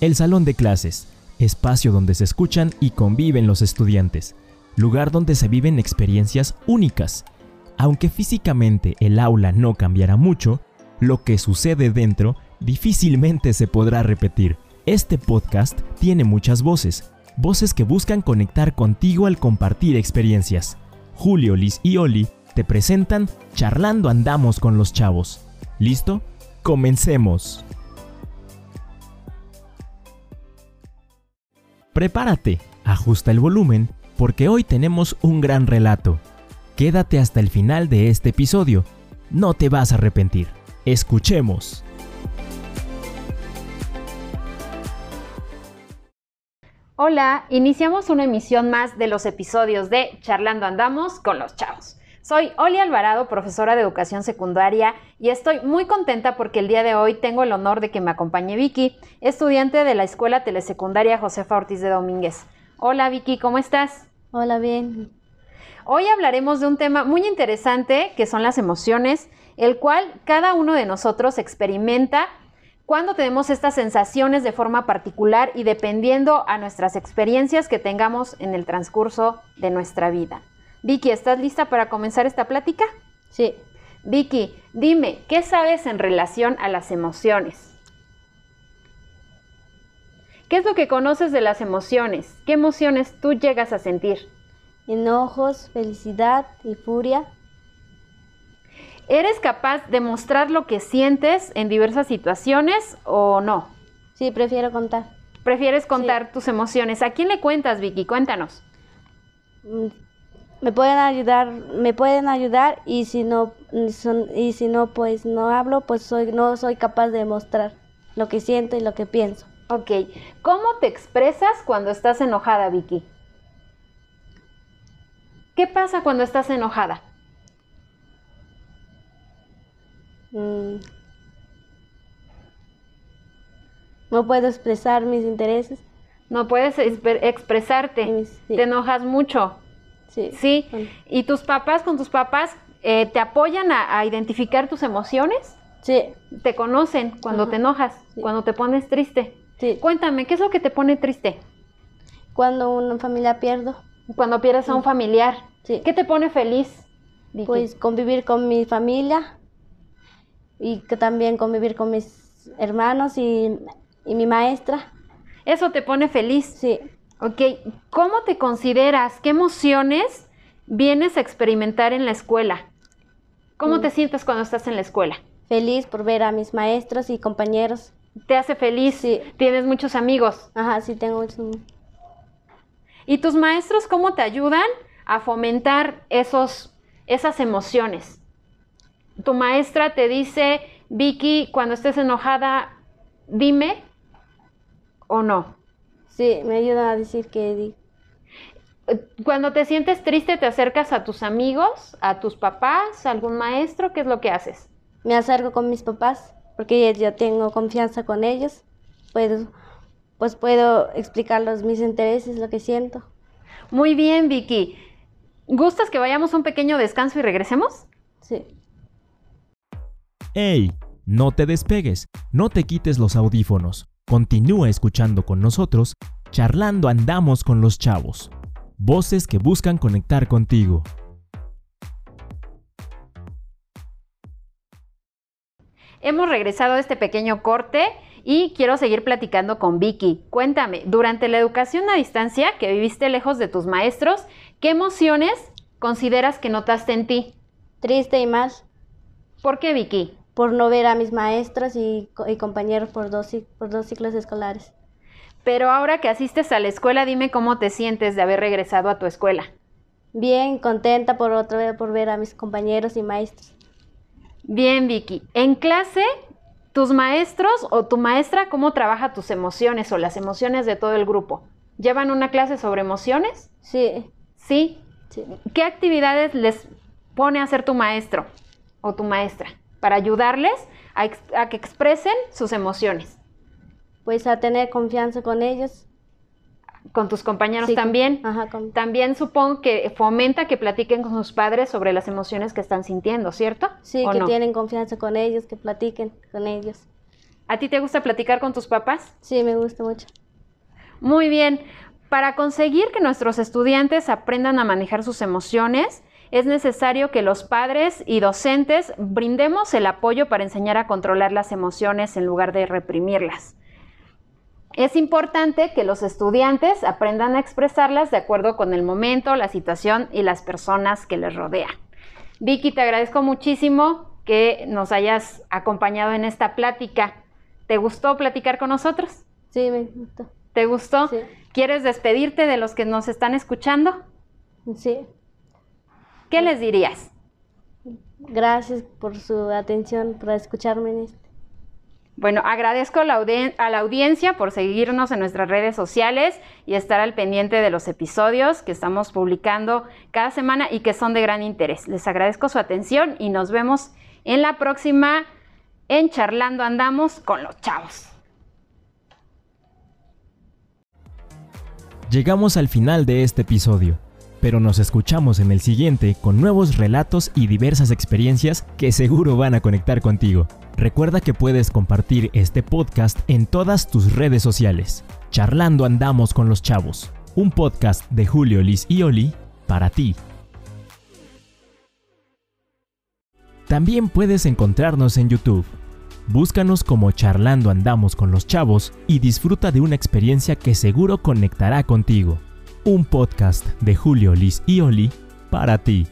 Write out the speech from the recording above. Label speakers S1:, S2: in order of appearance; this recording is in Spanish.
S1: El salón de clases, espacio donde se escuchan y conviven los estudiantes, lugar donde se viven experiencias únicas. Aunque físicamente el aula no cambiará mucho, lo que sucede dentro difícilmente se podrá repetir. Este podcast tiene muchas voces, voces que buscan conectar contigo al compartir experiencias. Julio, Liz y Oli te presentan Charlando Andamos con los Chavos. ¿Listo? Comencemos. Prepárate, ajusta el volumen, porque hoy tenemos un gran relato. Quédate hasta el final de este episodio. No te vas a arrepentir. Escuchemos.
S2: Hola, iniciamos una emisión más de los episodios de Charlando Andamos con los Chavos. Soy Oli Alvarado, profesora de educación secundaria, y estoy muy contenta porque el día de hoy tengo el honor de que me acompañe Vicky, estudiante de la Escuela Telesecundaria Josefa Ortiz de Domínguez. Hola Vicky, ¿cómo estás?
S3: Hola, bien.
S2: Hoy hablaremos de un tema muy interesante que son las emociones, el cual cada uno de nosotros experimenta cuando tenemos estas sensaciones de forma particular y dependiendo a nuestras experiencias que tengamos en el transcurso de nuestra vida. Vicky, ¿estás lista para comenzar esta plática?
S3: Sí.
S2: Vicky, dime, ¿qué sabes en relación a las emociones? ¿Qué es lo que conoces de las emociones? ¿Qué emociones tú llegas a sentir?
S3: Enojos, felicidad y furia.
S2: ¿Eres capaz de mostrar lo que sientes en diversas situaciones o no?
S3: Sí, prefiero contar.
S2: ¿Prefieres contar tus emociones? ¿A quién le cuentas, Vicky? Cuéntanos.
S3: Me pueden ayudar, me pueden ayudar y si no son- y si no pues no hablo, pues soy no soy capaz de mostrar lo que siento y lo que pienso.
S2: Ok. ¿Cómo te expresas cuando estás enojada, Vicky? ¿Qué pasa cuando estás enojada?
S3: Mm. No puedo expresar mis intereses.
S2: No puedes expresarte.
S3: Sí.
S2: Te enojas mucho.
S3: Sí.
S2: Sí. ¿Y tus papás, con tus papás, eh, te apoyan a, a identificar tus emociones?
S3: Sí.
S2: ¿Te conocen cuando
S3: Ajá.
S2: te enojas?
S3: Sí.
S2: Cuando te pones triste?
S3: Sí.
S2: Cuéntame, ¿qué es lo que te pone triste?
S3: Cuando una familia pierdo,
S2: Cuando pierdes a un familiar.
S3: Sí.
S2: ¿Qué te pone feliz? Vicky?
S3: pues convivir con mi familia y que también convivir con mis hermanos y, y mi maestra.
S2: Eso te pone feliz.
S3: Sí.
S2: Ok, ¿cómo te consideras? ¿Qué emociones vienes a experimentar en la escuela? ¿Cómo
S3: Mm.
S2: te sientes cuando estás en la escuela?
S3: Feliz por ver a mis maestros y compañeros.
S2: ¿Te hace feliz?
S3: Sí.
S2: ¿Tienes muchos amigos?
S3: Ajá, sí tengo muchos.
S2: ¿Y tus maestros cómo te ayudan a fomentar esos, esas emociones? Tu maestra te dice, Vicky, cuando estés enojada, dime o no.
S3: Sí, me ayudan a decir que di-
S2: Eh, Cuando te sientes triste, te acercas a tus amigos, a tus papás, a algún maestro, ¿qué es lo que haces?
S3: me acerco con mis papás porque yo tengo confianza con ellos. Puedo, pues puedo explicarles mis intereses, lo que siento.
S2: Muy bien, Vicky. ¿Gustas que vayamos a un pequeño descanso y regresemos?
S3: Sí.
S1: ¡Ey! No te despegues, no te quites los audífonos. Continúa escuchando con nosotros, charlando andamos con los chavos. Voces que buscan conectar contigo.
S2: Hemos regresado a este pequeño corte y quiero seguir platicando con Vicky. Cuéntame, durante la educación a distancia que viviste lejos de tus maestros, ¿qué emociones consideras que notaste en ti?
S3: Triste y más
S2: ¿Por qué, Vicky?
S3: Por no ver a mis maestros y, co- y compañeros por dos, por dos ciclos escolares.
S2: Pero ahora que asistes a la escuela, dime cómo te sientes de haber regresado a tu escuela.
S3: Bien, contenta por otra vez por ver a mis compañeros y maestros.
S2: Bien, Vicky. En clase, tus maestros o tu maestra, ¿cómo trabaja tus emociones o las emociones de todo el grupo? ¿Llevan una clase sobre emociones?
S3: Sí,
S2: Sí.
S3: sí.
S2: ¿Qué actividades les pone a hacer tu maestro o tu maestra para ayudarles a, ex- a que expresen sus emociones?
S3: Pues a tener confianza con ellos.
S2: Con tus compañeros
S3: Sí, con-
S2: también.
S3: Ajá, con-
S2: También supongo que fomenta que platiquen con sus padres sobre las emociones que están sintiendo, ¿cierto?
S3: sí,
S2: ¿O
S3: que
S2: no?
S3: tienen confianza con ellos, que platiquen con ellos.
S2: ¿A ti te gusta platicar con tus papás?
S3: Sí, me gusta mucho.
S2: Muy bien. Para conseguir que nuestros estudiantes aprendan a manejar sus emociones, es necesario que los padres y docentes brindemos el apoyo para enseñar a controlar las emociones en lugar de reprimirlas. Es importante que los estudiantes aprendan a expresarlas de acuerdo con el momento, la situación y las personas que les rodean. Vicky, te agradezco muchísimo que nos hayas acompañado en esta plática. ¿Te gustó platicar con nosotros?
S3: Sí, me gustó.
S2: ¿Te gustó?
S3: Sí.
S2: ¿Quieres despedirte de los que nos están escuchando?
S3: Sí.
S2: ¿Qué les dirías?
S3: Gracias por su atención, por escucharme en esto.
S2: Bueno, agradezco a la, a la, audiencia por seguirnos en nuestras redes sociales y estar al pendiente de los episodios que estamos publicando cada semana y que son de gran interés. Les agradezco su atención y nos vemos en la próxima en Charlando Andamos con los chavos.
S1: Llegamos al final de este episodio, pero nos escuchamos en el siguiente con nuevos relatos y diversas experiencias que seguro van a conectar contigo. Recuerda que puedes compartir este podcast en todas tus redes sociales. Charlando Andamos con los Chavos, un podcast de Julio Liz y Oli para ti. También puedes encontrarnos en YouTube. Búscanos como Charlando Andamos con los Chavos y disfruta de una experiencia que seguro conectará contigo. Un podcast de Julio Liz y Oli para ti.